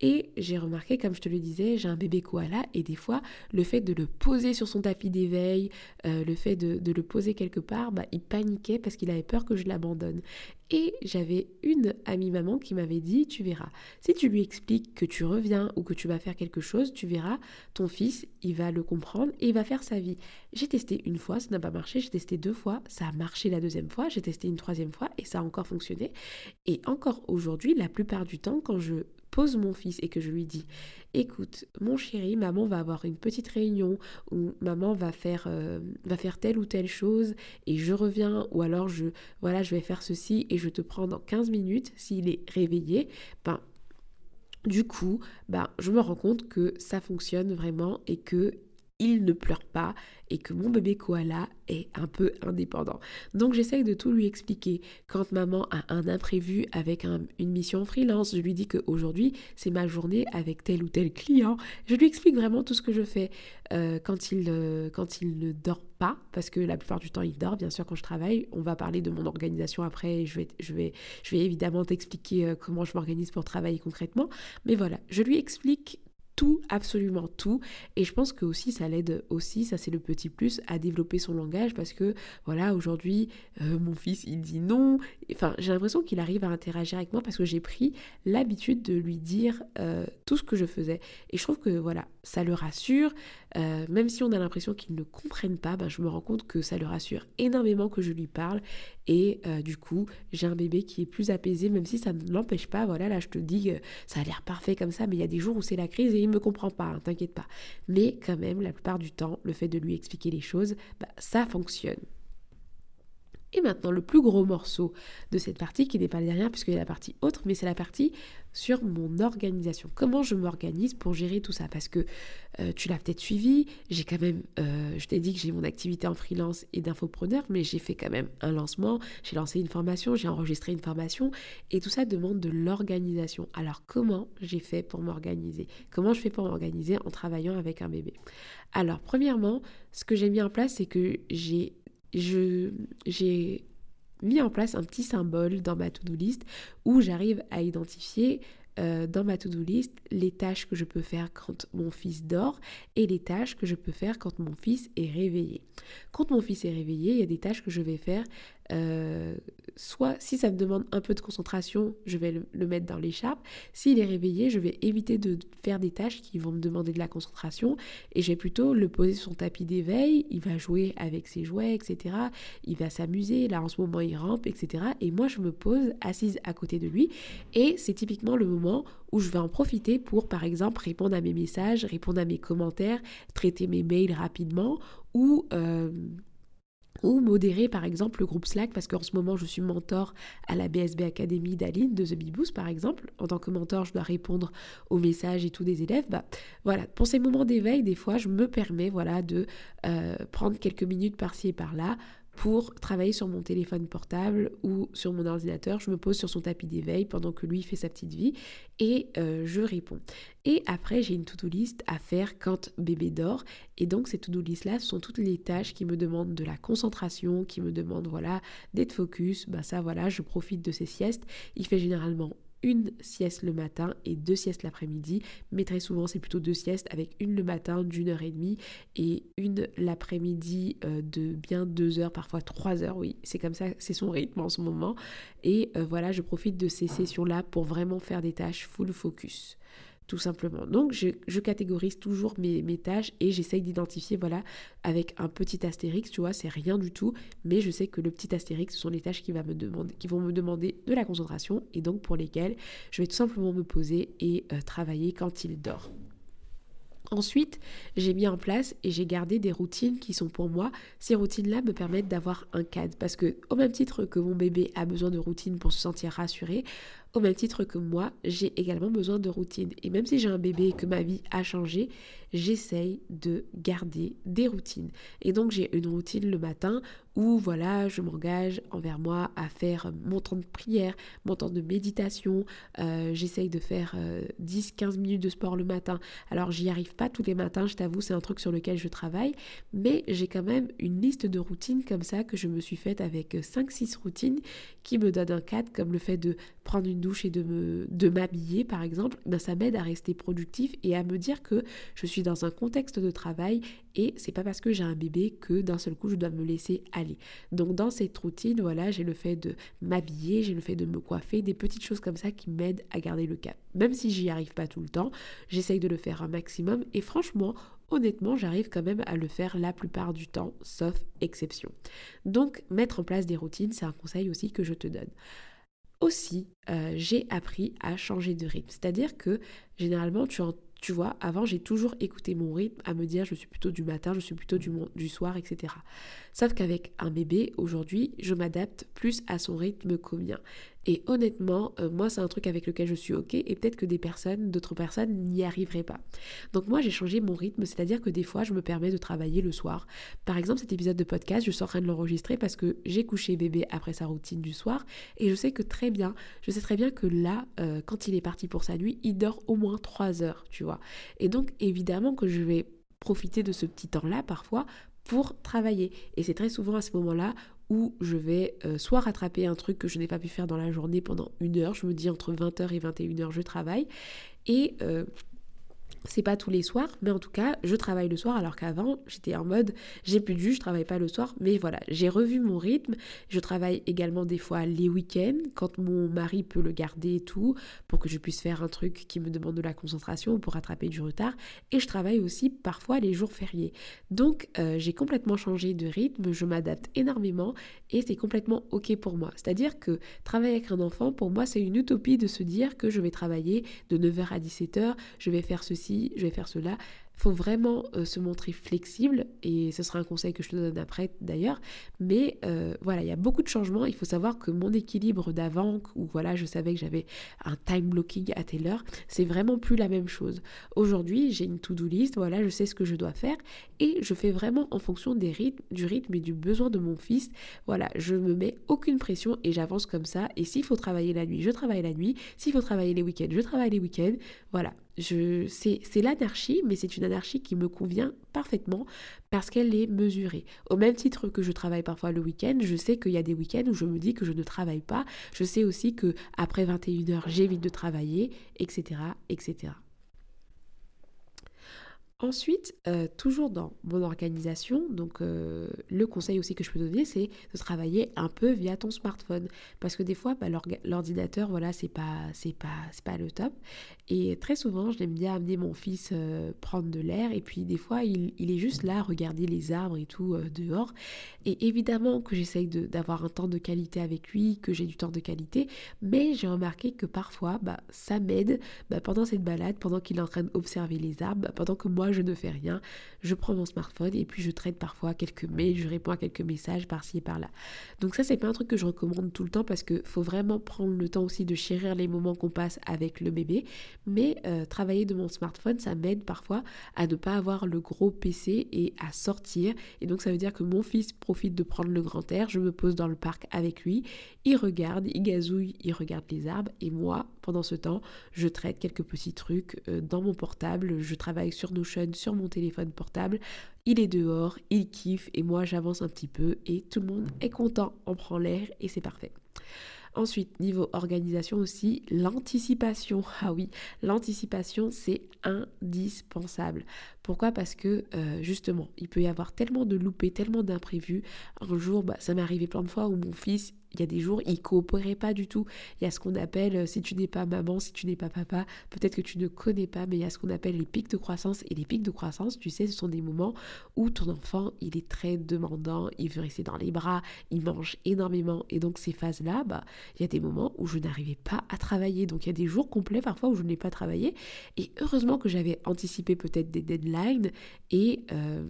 Speaker 1: Et j'ai remarqué, comme je te le disais, j'ai un bébé koala et des fois, le fait de le poser sur son tapis d'éveil, euh, le fait de, le poser quelque part, bah, il paniquait parce qu'il avait peur que je l'abandonne. Et j'avais une amie maman qui m'avait dit, tu verras, si tu lui expliques que tu reviens ou que tu vas faire quelque chose, tu verras, ton fils, il va le comprendre et il va faire sa vie. J'ai testé une fois, ça n'a pas marché, j'ai testé deux fois, ça a marché la deuxième fois, j'ai testé une troisième fois et ça a encore fonctionné. Et encore aujourd'hui, la plupart du temps, quand je pose mon fils et que je lui dis écoute mon chéri maman va avoir une petite réunion où maman va faire euh, va faire telle ou telle chose et je reviens. Ou alors je voilà je vais faire ceci et je te prends dans 15 minutes. S'il est réveillé ben du coup ben je me rends compte que ça fonctionne vraiment et que il ne pleure pas et que mon bébé koala est un peu indépendant. Donc j'essaye de tout lui expliquer. Quand maman a un imprévu avec une mission freelance, je lui dis qu'aujourd'hui c'est ma journée avec tel ou tel client. Je lui explique vraiment tout ce que je fais euh, quand, il, euh, quand il ne dort pas, parce que la plupart du temps il dort, bien sûr quand je travaille. On va parler de mon organisation après, je vais, je vais, je vais évidemment t'expliquer euh, comment je m'organise pour travailler concrètement. Mais voilà, je lui explique tout, absolument tout. Et je pense que aussi ça l'aide aussi, ça c'est le petit plus, à développer son langage parce que voilà, aujourd'hui, euh, mon fils il dit non. Enfin, j'ai l'impression qu'il arrive à interagir avec moi parce que j'ai pris l'habitude de lui dire euh, tout ce que je faisais. Et je trouve que voilà, ça le rassure. Euh, même si on a l'impression qu'ils ne comprennent pas, ben, je me rends compte que ça le rassure énormément que je lui parle. Et du coup, j'ai un bébé qui est plus apaisé, même si ça ne l'empêche pas. Voilà, là je te dis, ça a l'air parfait comme ça, mais il y a des jours où c'est la crise il me comprend pas, hein, t'inquiète pas. Mais quand même, la plupart du temps, le fait de lui expliquer les choses, bah, ça fonctionne. Et maintenant, le plus gros morceau de cette partie, qui n'est pas la dernière puisqu'il y a la partie autre, mais c'est la partie sur mon organisation. Comment je m'organise pour gérer tout ça? Parce que euh, tu l'as peut-être suivi, j'ai quand même, euh, je t'ai dit que j'ai mon activité en freelance et d'infopreneur, mais j'ai fait quand même un lancement, j'ai lancé une formation, j'ai enregistré une formation, et tout ça demande de l'organisation. Alors comment j'ai fait pour m'organiser? Comment je fais pour m'organiser en travaillant avec un bébé? Alors premièrement, ce que j'ai mis en place, c'est que j'ai j'ai mis en place un petit symbole dans ma to-do list où j'arrive à identifier euh, dans ma to-do list les tâches que je peux faire quand mon fils dort et les tâches que je peux faire quand mon fils est réveillé. Quand mon fils est réveillé, il y a des tâches que je vais faire euh, soit si ça me demande un peu de concentration, je vais le, mettre dans l'écharpe. S'il est réveillé, je vais éviter de faire des tâches qui vont me demander de la concentration et je vais plutôt le poser sur son tapis d'éveil. Il va jouer avec ses jouets, etc. Il va s'amuser. Là, en ce moment, il rampe, etc. Et moi, je me pose assise à côté de lui et c'est typiquement le moment où je vais en profiter pour, par exemple, répondre à mes messages, répondre à mes commentaires, traiter mes mails rapidement ou... Euh, ou modérer par exemple le groupe Slack parce qu'en ce moment je suis mentor à la BSB Academy d'Aline de The Beboost par exemple. En tant que mentor, je dois répondre aux messages et tout des élèves. Bah voilà, pour ces moments d'éveil, des fois je me permets voilà de euh, prendre quelques minutes par-ci et par-là pour travailler sur mon téléphone portable ou sur mon ordinateur. Je me pose sur son tapis d'éveil pendant que lui fait sa petite vie et euh, je réponds. Et après, j'ai une to-do list à faire quand bébé dort. Et donc, ces to-do list là sont toutes les tâches qui me demandent de la concentration, qui me demandent voilà d'être focus. Bah ça, voilà, je profite de ces siestes. Il fait généralement une sieste le matin et deux siestes l'après-midi. Mais très souvent, c'est plutôt deux siestes avec une le matin d'une heure et demie et une l'après-midi euh, de bien deux heures, parfois trois heures. Oui, c'est comme ça, c'est son rythme en ce moment. Et euh, voilà, je profite de ces sessions-là pour vraiment faire des tâches full focus tout simplement. Donc je, catégorise toujours mes, tâches et j'essaye d'identifier, voilà, avec un petit astérix, tu vois, c'est rien du tout, mais je sais que le petit astérix, ce sont les tâches qui vont me demander de la concentration et donc pour lesquelles je vais tout simplement me poser et euh, travailler quand il dort. Ensuite, j'ai mis en place et j'ai gardé des routines qui sont pour moi. Ces routines-là me permettent d'avoir un cadre parce que au même titre que mon bébé a besoin de routines pour se sentir rassuré, au même titre que moi, j'ai également besoin de routine. Et même si j'ai un bébé et que ma vie a changé, j'essaye de garder des routines. Et donc j'ai une routine le matin où voilà, je m'engage envers moi à faire mon temps de prière, mon temps de méditation. Euh, j'essaye de faire 10-15 euh, minutes de sport le matin. Alors j'y arrive pas tous les matins, je t'avoue, c'est un truc sur lequel je travaille, mais j'ai quand même une liste de routines comme ça que je me suis faite avec 5-6 routines qui me donnent un cadre, comme le fait de prendre une douche et de me de m'habiller par exemple, ben ça m'aide à rester productif et à me dire que je suis dans un contexte de travail et c'est pas parce que j'ai un bébé que d'un seul coup je dois me laisser aller. Donc dans cette routine, voilà, j'ai le fait de m'habiller, j'ai le fait de me coiffer, des petites choses comme ça qui m'aident à garder le cap. Même si j'y arrive pas tout le temps, j'essaye de le faire un maximum et franchement, honnêtement, j'arrive quand même à le faire la plupart du temps, sauf exception. Donc mettre en place des routines, c'est un conseil aussi que je te donne aussi, euh, j'ai appris à changer de rythme. C'est-à-dire que généralement, tu, vois, avant, j'ai toujours écouté mon rythme à me dire je suis plutôt du matin, je suis plutôt du, soir, etc. Sauf qu'avec un bébé, aujourd'hui, je m'adapte plus à son rythme mien. Et honnêtement, euh, moi, c'est un truc avec lequel je suis OK et peut-être que des personnes, d'autres personnes n'y arriveraient pas. Donc moi, j'ai changé mon rythme, c'est-à-dire que des fois, je me permets de travailler le soir. Par exemple, cet épisode de podcast, je suis en train de l'enregistrer parce que j'ai couché bébé après sa routine du soir et je sais que très bien, je sais très bien que là, euh, quand il est parti pour sa nuit, il dort au moins 3 heures, tu vois. Et donc, évidemment que je vais profiter de ce petit temps-là parfois pour travailler. Et c'est très souvent à ce moment-là je vais euh, soit rattraper un truc que je n'ai pas pu faire dans la journée pendant une heure, je me dis entre 20h et 21h je travaille, et euh, c'est pas tous les soirs, mais en tout cas, je travaille le soir alors qu'avant, j'étais en mode j'ai plus de jus, je travaille pas le soir, mais voilà, j'ai revu mon rythme. Je travaille également des fois les week-ends quand mon mari peut le garder et tout pour que je puisse faire un truc qui me demande de la concentration pour rattraper du retard et je travaille aussi parfois les jours fériés. Donc, euh, j'ai complètement changé de rythme, je m'adapte énormément et c'est complètement OK pour moi. C'est-à-dire que travailler avec un enfant pour moi, c'est une utopie de se dire que je vais travailler de 9h à 17h, je vais faire ceci je vais faire cela faut vraiment euh, se montrer flexible et ce sera un conseil que je te donne après d'ailleurs. Mais euh, voilà, il y a beaucoup de changements. Il faut savoir que mon équilibre d'avant, où voilà, je savais que j'avais un time blocking à telle heure, c'est vraiment plus la même chose. Aujourd'hui, j'ai une to-do list, voilà, je sais ce que je dois faire et je fais vraiment en fonction des rythmes, du rythme et du besoin de mon fils. Voilà, je me mets aucune pression et j'avance comme ça. Et s'il faut travailler la nuit, je travaille la nuit. S'il faut travailler les week-ends, je travaille les week-ends. Voilà, je, c'est l'anarchie, mais c'est une anarchie qui me convient parfaitement parce qu'elle est mesurée. Au même titre que je travaille parfois le week-end, je sais qu'il y a des week-ends où je me dis que je ne travaille pas. Je sais aussi que après 21h, j'évite de travailler, etc., etc. Ensuite, euh, toujours dans mon organisation, donc euh, le conseil aussi que je peux donner, c'est de travailler un peu via ton smartphone, parce que des fois, bah, l'ordinateur, voilà, c'est pas, c'est pas, c'est pas le top. Et très souvent, j'aime bien amener mon fils euh, prendre de l'air, et puis des fois, il, il, est juste là, regarder les arbres et tout dehors. Et évidemment que j'essaye d'avoir un temps de qualité avec lui, que j'ai du temps de qualité, mais j'ai remarqué que parfois, bah, ça m'aide bah, pendant cette balade, pendant qu'il est en train d'observer les arbres, bah, pendant que moi moi je ne fais rien, je prends mon smartphone et puis je traite parfois quelques mails, je réponds à quelques messages par-ci et par-là. Donc ça c'est pas un truc que je recommande tout le temps parce que faut vraiment prendre le temps aussi de chérir les moments qu'on passe avec le bébé, mais euh, travailler de mon smartphone ça m'aide parfois à ne pas avoir le gros PC et à sortir. Et donc ça veut dire que mon fils profite de prendre le grand air, je me pose dans le parc avec lui, il regarde, il gazouille, il regarde les arbres. Et moi pendant ce temps je traite quelques petits trucs euh, dans mon portable, je travaille sur Notion, sur mon téléphone portable, il est dehors, il kiffe. Et moi j'avance un petit peu. Et tout le monde est content, on prend l'air et c'est parfait. Ensuite, niveau organisation aussi, l'anticipation. Ah oui, l'anticipation, c'est indispensable. Pourquoi? Parce que euh, justement, il peut y avoir tellement de loupés, tellement d'imprévus. Un jour, bah, ça m'est arrivé plein de fois où mon fils, il y a des jours, il coopérait pas du tout. Il y a ce qu'on appelle, euh, si tu n'es pas maman, si tu n'es pas papa, peut-être que tu ne connais pas, mais il y a ce qu'on appelle les pics de croissance. Et les pics de croissance, tu sais, ce sont des moments où ton enfant, il est très demandant, il veut rester dans les bras, il mange énormément. Et donc ces phases-là, bah, il y a des moments où je n'arrivais pas à travailler. Donc il y a des jours complets parfois où je n'ai pas travaillé. Et heureusement que j'avais anticipé peut-être des deadlines et... Euh,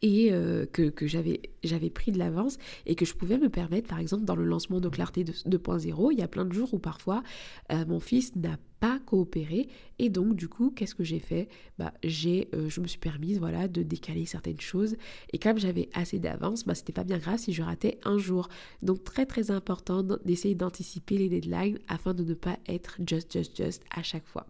Speaker 1: et euh, que, que j'avais pris de l'avance et que je pouvais me permettre, par exemple, dans le lancement de Clarté 2.0, il y a plein de jours où parfois euh, mon fils n'a pas coopéré et donc du coup qu'est-ce que j'ai fait? Bah euh, je me suis permise voilà de décaler certaines choses et comme j'avais assez d'avance bah c'était pas bien grave si je ratais un jour. Donc très très important d'essayer d'anticiper les deadlines afin de ne pas être just just just à chaque fois.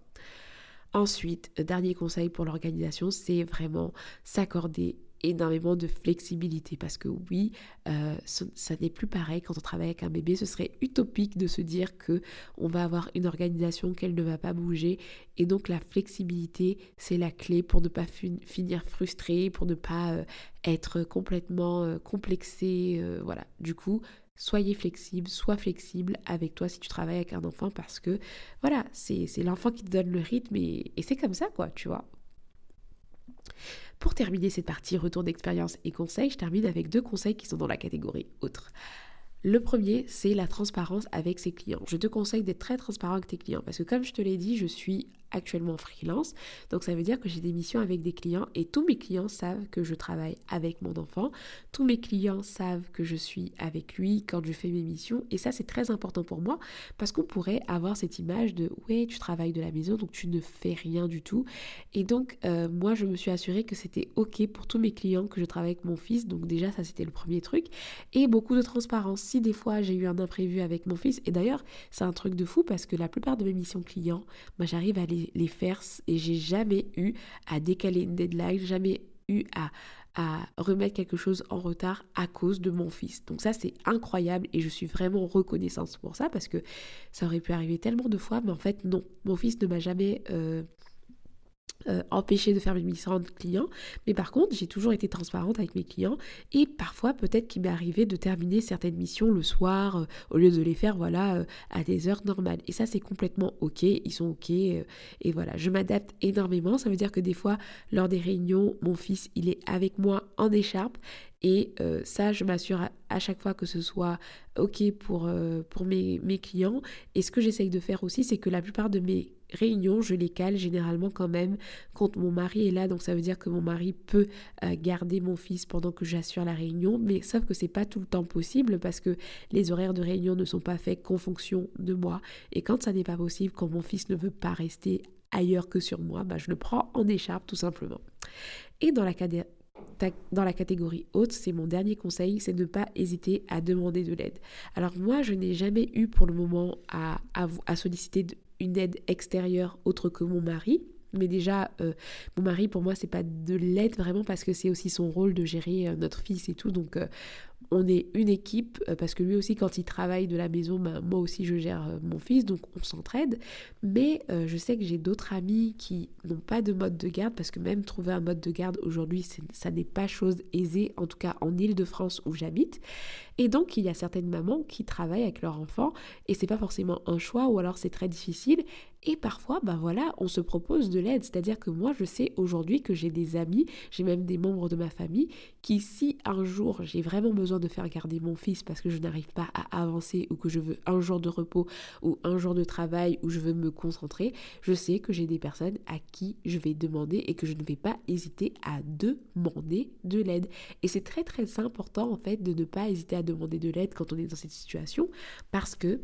Speaker 1: Ensuite, dernier conseil pour l'organisation, c'est vraiment s'accorder énormément de flexibilité parce que oui, euh, ça, n'est plus pareil quand on travaille avec un bébé. Ce serait utopique de se dire que on va avoir une organisation qu'elle ne va pas bouger et donc la flexibilité c'est la clé pour ne pas finir frustré, pour ne pas euh, être complètement euh, complexé. voilà. Du coup, soyez flexible, sois flexible avec toi si tu travailles avec un enfant parce que voilà, c'est l'enfant qui te donne le rythme et, et c'est comme ça quoi, tu vois. Pour terminer cette partie retour d'expérience et conseils, je termine avec deux conseils qui sont dans la catégorie autre. Le premier, c'est la transparence avec ses clients. Je te conseille d'être très transparent avec tes clients parce que comme je te l'ai dit, je suis actuellement freelance. Donc ça veut dire que j'ai des missions avec des clients et tous mes clients savent que je travaille avec mon enfant. Tous mes clients savent que je suis avec lui quand je fais mes missions. Et ça c'est très important pour moi parce qu'on pourrait avoir cette image de ouais tu travailles de la maison donc tu ne fais rien du tout. Et donc euh, moi je me suis assurée que c'était ok pour tous mes clients que je travaille avec mon fils. Donc déjà ça c'était le premier truc. Et beaucoup de transparence. Si des fois j'ai eu un imprévu avec mon fils, et d'ailleurs c'est un truc de fou parce que la plupart de mes missions clients, moi j'arrive à les les, faire et j'ai jamais eu à décaler une deadline, jamais eu à, à remettre quelque chose en retard à cause de mon fils. Donc ça c'est incroyable et je suis vraiment reconnaissante pour ça parce que ça aurait pu arriver tellement de fois, mais en fait non, mon fils ne m'a jamais euh, euh, empêcher de faire mes missions de clients. Mais par contre, j'ai toujours été transparente avec mes clients et parfois peut-être qu'il m'est arrivé de terminer certaines missions le soir euh, au lieu de les faire voilà euh, à des heures normales. Et ça c'est complètement ok, ils sont ok et voilà, je m'adapte énormément. Ça veut dire que des fois lors des réunions, mon fils il est avec moi en écharpe et ça, je m'assure à, chaque fois que ce soit OK pour, mes, mes, clients. Et ce que j'essaye de faire aussi, c'est que la plupart de mes réunions, je les cale généralement quand même quand mon mari est là. Donc ça veut dire que mon mari peut euh, garder mon fils pendant que j'assure la réunion. Mais sauf que c'est pas tout le temps possible parce que les horaires de réunion ne sont pas faits qu'en fonction de moi. Et quand ça n'est pas possible, quand mon fils ne veut pas rester ailleurs que sur moi, bah, je le prends en écharpe tout simplement. Et dans la, dans la catégorie haute, c'est mon dernier conseil, c'est de ne pas hésiter à demander de l'aide. Alors moi, je n'ai jamais eu pour le moment à, solliciter une aide extérieure autre que mon mari. Mais déjà, euh, mon mari, pour moi, c'est pas de l'aide vraiment parce que c'est aussi son rôle de gérer euh, notre fils et tout. Donc, euh, on est une équipe parce que lui aussi, quand il travaille de la maison, ben, moi aussi, je gère mon fils, donc on s'entraide. Mais je sais que j'ai d'autres amis qui n'ont pas de mode de garde parce que même trouver un mode de garde aujourd'hui, ça n'est pas chose aisée, en tout cas en Ile-de-France où j'habite. Et donc, il y a certaines mamans qui travaillent avec leur enfant et c'est pas forcément un choix ou alors c'est très difficile. Et parfois, ben voilà, on se propose de l'aide. C'est-à-dire que moi, je sais aujourd'hui que j'ai des amis, j'ai même des membres de ma famille qui, si un jour j'ai vraiment besoin de faire garder mon fils parce que je n'arrive pas à avancer ou que je veux un jour de repos ou un jour de travail où je veux me concentrer, je sais que j'ai des personnes à qui je vais demander et que je ne vais pas hésiter à demander de l'aide. Et c'est très très important en fait de ne pas hésiter à demander de l'aide quand on est dans cette situation parce que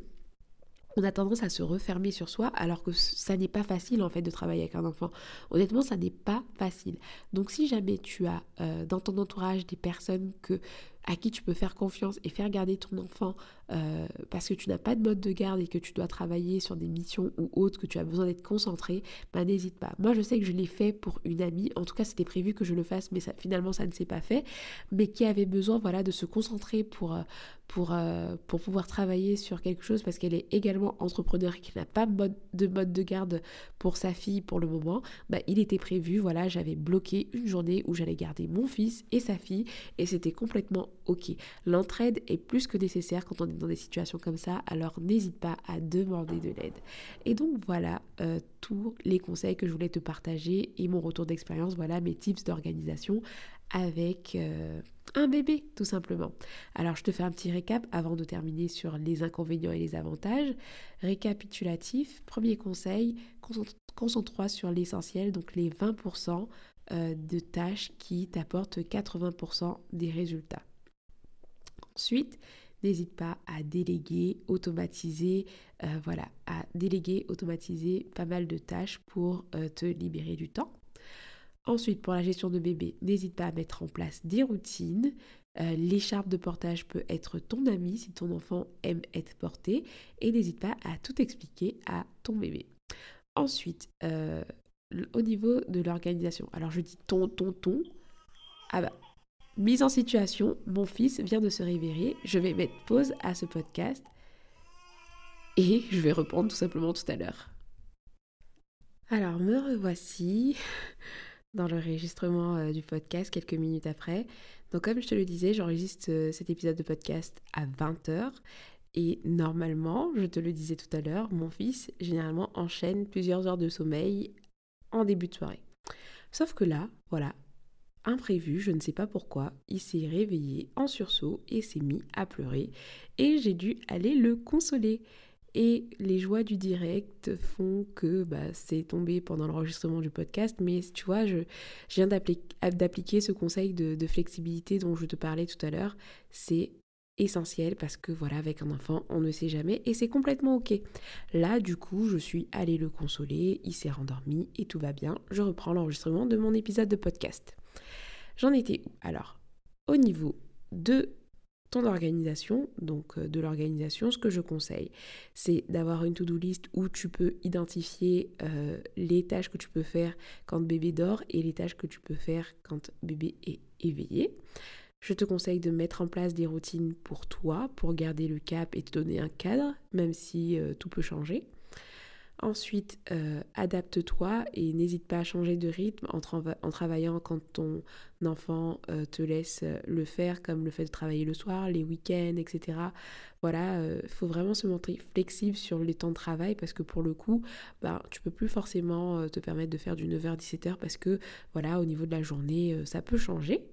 Speaker 1: on a tendance à se refermer sur soi alors que ça n'est pas facile en fait de travailler avec un enfant. Honnêtement, ça n'est pas facile. Donc si jamais tu as euh, dans ton entourage des personnes que à qui tu peux faire confiance et faire garder ton enfant euh, parce que tu n'as pas de mode de garde et que tu dois travailler sur des missions ou autres, que tu as besoin d'être concentré, ben n'hésite pas. Moi, je sais que je l'ai fait pour une amie. En tout cas, c'était prévu que je le fasse, mais finalement, ça ne s'est pas fait. Mais qui avait besoin, voilà, de se concentrer pour, euh, pour, euh, pour pouvoir travailler sur quelque chose parce qu'elle est également entrepreneur et qui n'a pas de mode de garde pour sa fille pour le moment. Ben, il était prévu, voilà, j'avais bloqué une journée où j'allais garder mon fils et sa fille et c'était complètement ok. L'entraide est plus que nécessaire quand on est dans des situations comme ça, alors n'hésite pas à demander de l'aide. Et donc voilà euh, tous les conseils que je voulais te partager et mon retour d'expérience, voilà mes tips d'organisation avec euh, un bébé tout simplement. Alors je te fais un petit récap avant de terminer sur les inconvénients et les avantages. Récapitulatif, premier conseil, concentre-toi sur l'essentiel, donc les 20% euh, de tâches qui t'apportent 80% des résultats. Ensuite, n'hésite pas à déléguer, automatiser, euh, voilà, à déléguer, automatiser pas mal de tâches pour euh, te libérer du temps. Ensuite, pour la gestion de bébé, n'hésite pas à mettre en place des routines. Euh, l'écharpe de portage peut être ton ami si ton enfant aime être porté et n'hésite pas à tout expliquer à ton bébé. Ensuite, au niveau de l'organisation, alors je dis ton, ton, ton. Ah bah, Mise en situation, mon fils vient de se réveiller, je vais mettre pause à ce podcast et je vais reprendre tout simplement tout à l'heure. Alors me revoici dans l'enregistrement euh, du podcast quelques minutes après. Donc comme je te le disais, j'enregistre euh, cet épisode de podcast à 20h et normalement, je te le disais tout à l'heure, mon fils généralement enchaîne plusieurs heures de sommeil en début de soirée. Sauf que là, voilà, imprévu, je ne sais pas pourquoi, il s'est réveillé en sursaut et s'est mis à pleurer et j'ai dû aller le consoler. Et les joies du direct font que bah, c'est tombé pendant l'enregistrement du podcast, mais tu vois, je, viens d'appliquer ce conseil de, de flexibilité dont je te parlais tout à l'heure. C'est essentiel parce que voilà, avec un enfant, on ne sait jamais et c'est complètement ok. Là, du coup, je suis allée le consoler, il s'est rendormi et tout va bien. Je reprends l'enregistrement de mon épisode de podcast. J'en étais où? Alors, au niveau de ton organisation, donc euh, de l'organisation, ce que je conseille, c'est d'avoir une to-do list où tu peux identifier euh, les tâches que tu peux faire quand bébé dort et les tâches que tu peux faire quand bébé est éveillé. Je te conseille de mettre en place des routines pour toi, pour garder le cap et te donner un cadre, même si euh, tout peut changer. Ensuite, euh, adapte-toi et n'hésite pas à changer de rythme en, travaillant quand ton enfant euh, te laisse euh, le faire, comme le fait de travailler le soir, les week-ends, etc. Voilà, il faut vraiment se montrer flexible sur les temps de travail parce que pour le coup, ben, tu peux plus forcément te permettre de faire du 9h 17h parce que voilà, au niveau de la journée, ça peut changer.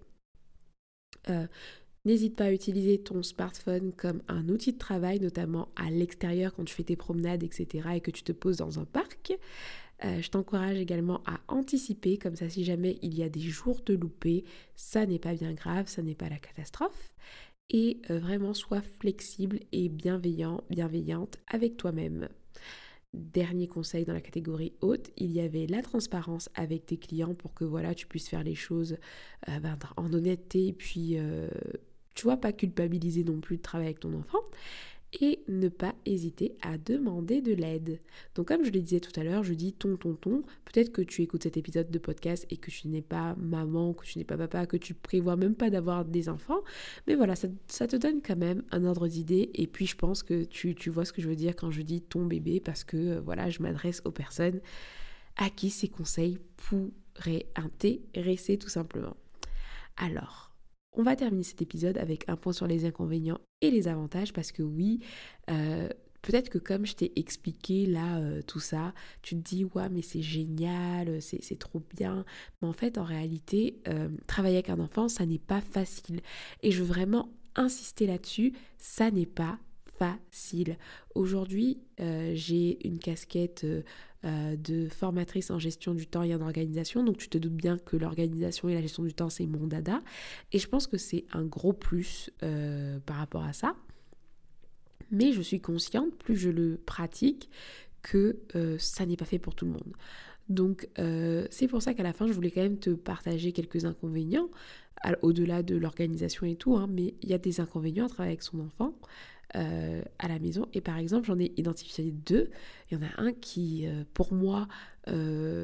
Speaker 1: N'hésite pas à utiliser ton smartphone comme un outil de travail, notamment à l'extérieur quand tu fais tes promenades, etc. et que tu te poses dans un parc. Euh, je t'encourage également à anticiper, comme ça si jamais il y a des jours de loupé, ça n'est pas bien grave, ça n'est pas la catastrophe. Et euh, vraiment sois flexible et bienveillant, bienveillante avec toi-même. Dernier conseil dans la catégorie haute, il y avait la transparence avec tes clients pour que voilà tu puisses faire les choses euh, ben, en honnêteté et puis tu vois, pas culpabiliser non plus de travailler avec ton enfant et ne pas hésiter à demander de l'aide. Donc comme je le disais tout à l'heure, je dis ton ton ton, peut-être que tu écoutes cet épisode de podcast et que tu n'es pas maman, que tu n'es pas papa, que tu prévois même pas d'avoir des enfants, mais voilà, ça, te donne quand même un ordre d'idée et puis je pense que tu, tu vois ce que je veux dire quand je dis ton bébé parce que euh, voilà, je m'adresse aux personnes à qui ces conseils pourraient intéresser tout simplement. Alors, on va terminer cet épisode avec un point sur les inconvénients et les avantages parce que oui, euh, peut-être que comme je t'ai expliqué là euh, tout ça, tu te dis ouais mais c'est génial, c'est trop bien. Mais en fait en réalité, euh, travailler avec un enfant, ça n'est pas facile. Et je veux vraiment insister là-dessus, ça n'est pas facile. Aujourd'hui, euh, j'ai une casquette de formatrice en gestion du temps et en organisation, donc tu te doutes bien que l'organisation et la gestion du temps, c'est mon dada. Et je pense que c'est un gros plus par rapport à ça. Mais je suis consciente, plus je le pratique, que euh, ça n'est pas fait pour tout le monde. Donc euh, c'est pour ça qu'à la fin, je voulais quand même te partager quelques inconvénients, au-delà de l'organisation et tout, hein, mais il y a des inconvénients à travailler avec son enfant. Euh, à la maison. Et par exemple, j'en ai identifié deux. Il y en a un qui, pour moi,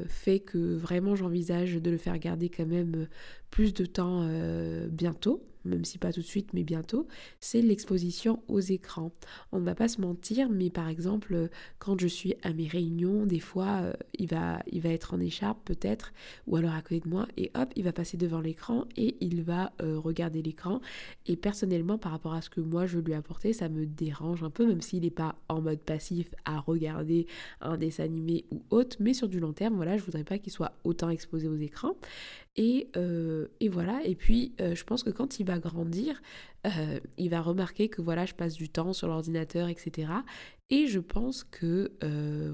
Speaker 1: fait que vraiment j'envisage de le faire garder quand même plus de temps bientôt même si pas tout de suite, mais bientôt, c'est l'exposition aux écrans. On ne va pas se mentir, mais par exemple, quand je suis à mes réunions, des fois, euh, il, va, il va être en écharpe peut-être, ou alors à côté de moi, et hop, il va passer devant l'écran et il va euh, regarder l'écran. Et personnellement, par rapport à ce que moi je lui ai apporté, ça me dérange un peu, même s'il n'est pas en mode passif à regarder un dessin animé ou autre, mais sur long terme, voilà, je voudrais pas qu'il soit autant exposé aux écrans. Et, euh, et, voilà, et puis euh, je pense que quand il va grandir, euh, il va remarquer que voilà, je passe du temps sur l'ordinateur, etc. Et je pense que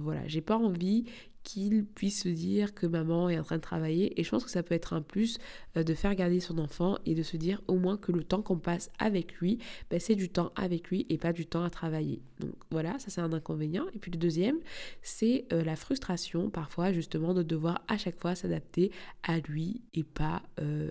Speaker 1: voilà, j'ai pas envie qu'il puisse se dire que maman est en train de travailler. Et je pense que ça peut être un plus euh, de faire garder son enfant et de se dire au moins que le temps qu'on passe avec lui, ben, c'est du temps avec lui et pas du temps à travailler. Donc voilà, ça c'est un inconvénient. Et puis le deuxième, c'est euh, la frustration parfois justement de devoir à chaque fois s'adapter à lui et pas euh,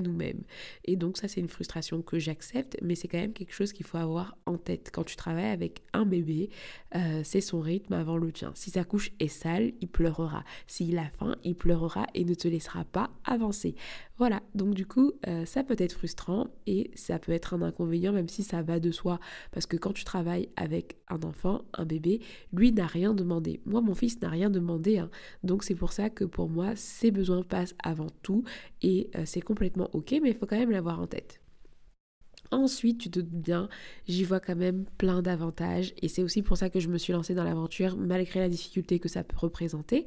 Speaker 1: nous-mêmes. Et donc ça c'est une frustration que j'accepte, mais c'est quand même quelque chose qu'il faut avoir en tête. Quand tu travailles avec un bébé, euh, c'est son rythme avant le tien. Si sa couche est sale, il pleurera. S'il a faim, il pleurera et ne te laissera pas avancer. Voilà, donc du coup, euh, ça peut être frustrant et ça peut être un inconvénient, même si ça va de soi. Parce que quand tu travailles avec un enfant, un bébé, lui n'a rien demandé. Moi, mon fils n'a rien demandé. Hein. Donc c'est pour ça que pour moi, ses besoins passent avant tout et euh, c'est complètement ok, mais il faut quand même l'avoir en tête. Ensuite, tu te doutes bien, j'y vois quand même plein d'avantages et c'est aussi pour ça que je me suis lancée dans l'aventure malgré la difficulté que ça peut représenter.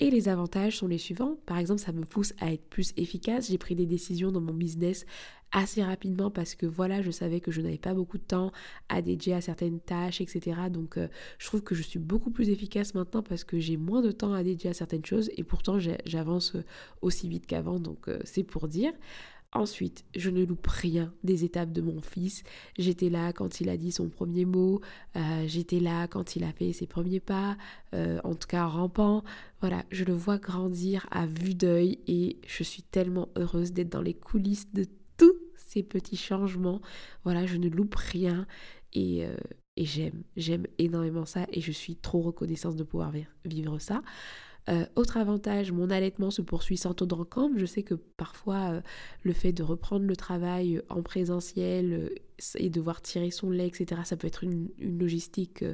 Speaker 1: Et les avantages sont les suivants. Par exemple, ça me pousse à être plus efficace. J'ai pris des décisions dans mon business assez rapidement parce que voilà, je savais que je n'avais pas beaucoup de temps à dédier à certaines tâches, etc. Donc euh, je trouve que je suis beaucoup plus efficace maintenant parce que j'ai moins de temps à dédier à certaines choses et pourtant j'avance aussi vite qu'avant. Donc euh, c'est pour dire. Ensuite, je ne loupe rien des étapes de mon fils. J'étais là quand il a dit son premier mot, euh, j'étais là quand il a fait ses premiers pas, euh, en tout cas rampant. Voilà, je le vois grandir à vue d'œil et je suis tellement heureuse d'être dans les coulisses de tous ces petits changements. Voilà, je ne loupe rien et, euh, et j'aime, j'aime énormément ça et je suis trop reconnaissante de pouvoir vivre ça. Euh, autre avantage, mon allaitement se poursuit sans taux de rencambre. Je sais que parfois, euh, le fait de reprendre le travail euh, en présentiel et devoir tirer son lait, etc., ça peut être une, logistique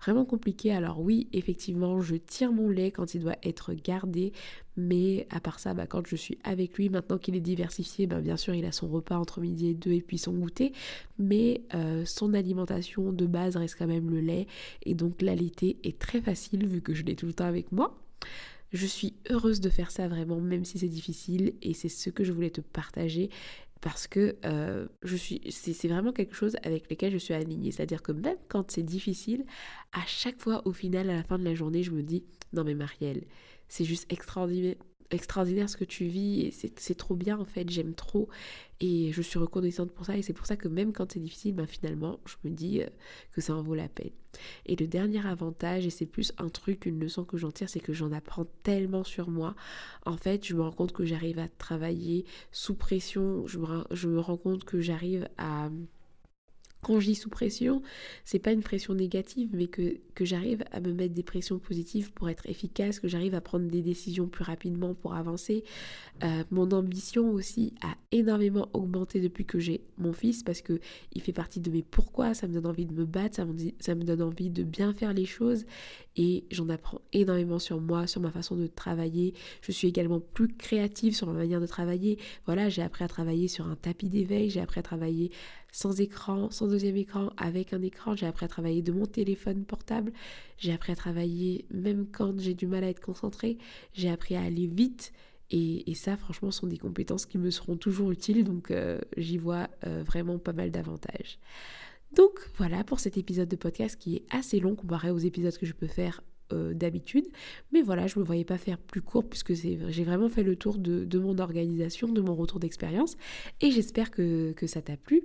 Speaker 1: vraiment compliquée. Alors oui, effectivement, je tire mon lait quand il doit être gardé, mais à part ça, bah, quand je suis avec lui, maintenant qu'il est diversifié, bah, bien sûr, il a son repas entre midi et deux et puis son goûter, mais son alimentation de base reste quand même le lait, et donc l'allaiter est très facile vu que je l'ai tout le temps avec moi. Je suis heureuse de faire ça vraiment, même si c'est difficile, et c'est ce que je voulais te partager parce que euh, je suis, c'est vraiment quelque chose avec lequel je suis alignée. C'est-à-dire que même quand c'est difficile, à chaque fois, au final, à la fin de la journée, je me dis non mais Marielle, c'est juste extraordinaire, extraordinaire ce que tu vis et c'est trop bien en fait, j'aime trop et je suis reconnaissante pour ça et c'est pour ça que même quand c'est difficile, ben finalement je me dis euh, que ça en vaut la peine. Et le dernier avantage, et c'est plus un truc, une leçon que j'en tire, c'est que j'en apprends tellement sur moi. En fait, je me rends compte que j'arrive à travailler sous pression, je je me rends compte que j'arrive à quand je dis sous pression, c'est pas une pression négative, mais que, que j'arrive à me mettre des pressions positives pour être efficace, que j'arrive à prendre des décisions plus rapidement pour avancer. Euh, mon ambition aussi a énormément augmenté depuis que j'ai mon fils parce que il fait partie de mes pourquoi, ça me donne envie de me battre, ça me, ça me donne envie de bien faire les choses et j'en apprends énormément sur moi, sur ma façon de travailler. Je suis également plus créative sur ma manière de travailler. Voilà, j'ai appris à travailler sur un tapis d'éveil, j'ai appris à travailler sans écran, sans deuxième écran, avec un écran. J'ai appris à travailler de mon téléphone portable. J'ai appris à travailler même quand j'ai du mal à être concentrée. J'ai appris à aller vite. Et, ça, franchement, sont des compétences qui me seront toujours utiles. Donc, euh, j'y vois euh, vraiment pas mal d'avantages. Donc voilà pour cet épisode de podcast qui est assez long comparé aux épisodes que je peux faire euh, d'habitude. Mais voilà, je ne me voyais pas faire plus court puisque j'ai vraiment fait le tour de, mon organisation, de mon retour d'expérience. Et j'espère que, que ça t'a plu.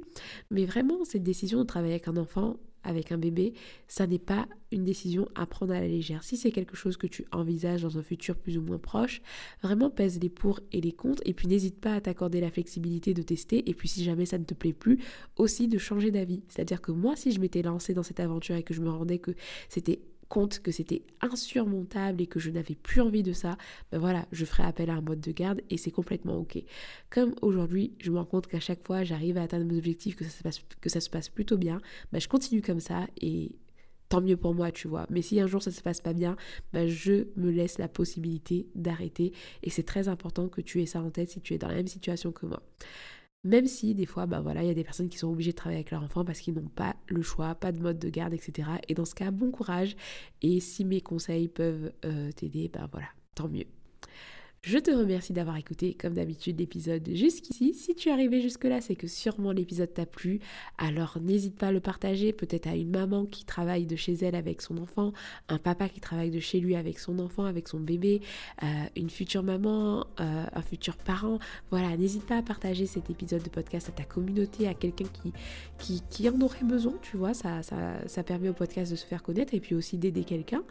Speaker 1: Mais vraiment, cette décision de travailler avec un enfant, avec un bébé, ça n'est pas une décision à prendre à la légère. Si c'est quelque chose que tu envisages dans un futur plus ou moins proche, vraiment pèse les pour et les contre et puis n'hésite pas à t'accorder la flexibilité de tester et puis si jamais ça ne te plaît plus, aussi de changer d'avis. C'est-à-dire que moi, si je m'étais lancée dans cette aventure et que je me rendais que c'était compte que c'était insurmontable et que je n'avais plus envie de ça, ben voilà, je ferai appel à un mode de garde et c'est complètement ok. Comme aujourd'hui, je me rends compte qu'à chaque fois j'arrive à atteindre mes objectifs, que ça se passe, plutôt bien, ben je continue comme ça et tant mieux pour moi, tu vois. Mais si un jour ça se passe pas bien, ben je me laisse la possibilité d'arrêter et c'est très important que tu aies ça en tête si tu es dans la même situation que moi. Même si des fois, bah voilà, il y a des personnes qui sont obligées de travailler avec leur enfant parce qu'ils n'ont pas le choix, pas de mode de garde, etc. Et dans ce cas, bon courage. Et si mes conseils peuvent euh, t'aider, ben voilà, tant mieux. Je te remercie d'avoir écouté, comme d'habitude, l'épisode jusqu'ici. Si tu es arrivé jusque-là, c'est que sûrement l'épisode t'a plu. Alors n'hésite pas à le partager, peut-être à une maman qui travaille de chez elle avec son enfant, un papa qui travaille de chez lui avec son enfant, avec son bébé, euh, une future maman, euh, un futur parent. Voilà, n'hésite pas à partager cet épisode de podcast à ta communauté, à quelqu'un qui, en aurait besoin, tu vois. Ça, ça, ça permet au podcast de se faire connaître et puis aussi d'aider quelqu'un.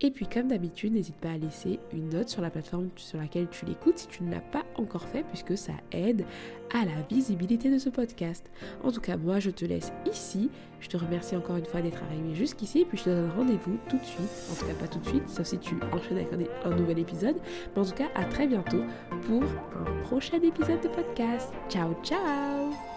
Speaker 1: Et puis comme d'habitude, n'hésite pas à laisser une note sur la plateforme sur tu l'écoutes si tu ne l'as pas encore fait puisque ça aide à la visibilité de ce podcast. En tout cas, moi je te laisse ici. Je te remercie encore une fois d'être arrivé jusqu'ici et puis je te donne rendez-vous tout de suite. En tout cas pas tout de suite, sauf si tu enchaînes avec un, un nouvel épisode. Mais en tout cas, à très bientôt pour un prochain épisode de podcast. Ciao ciao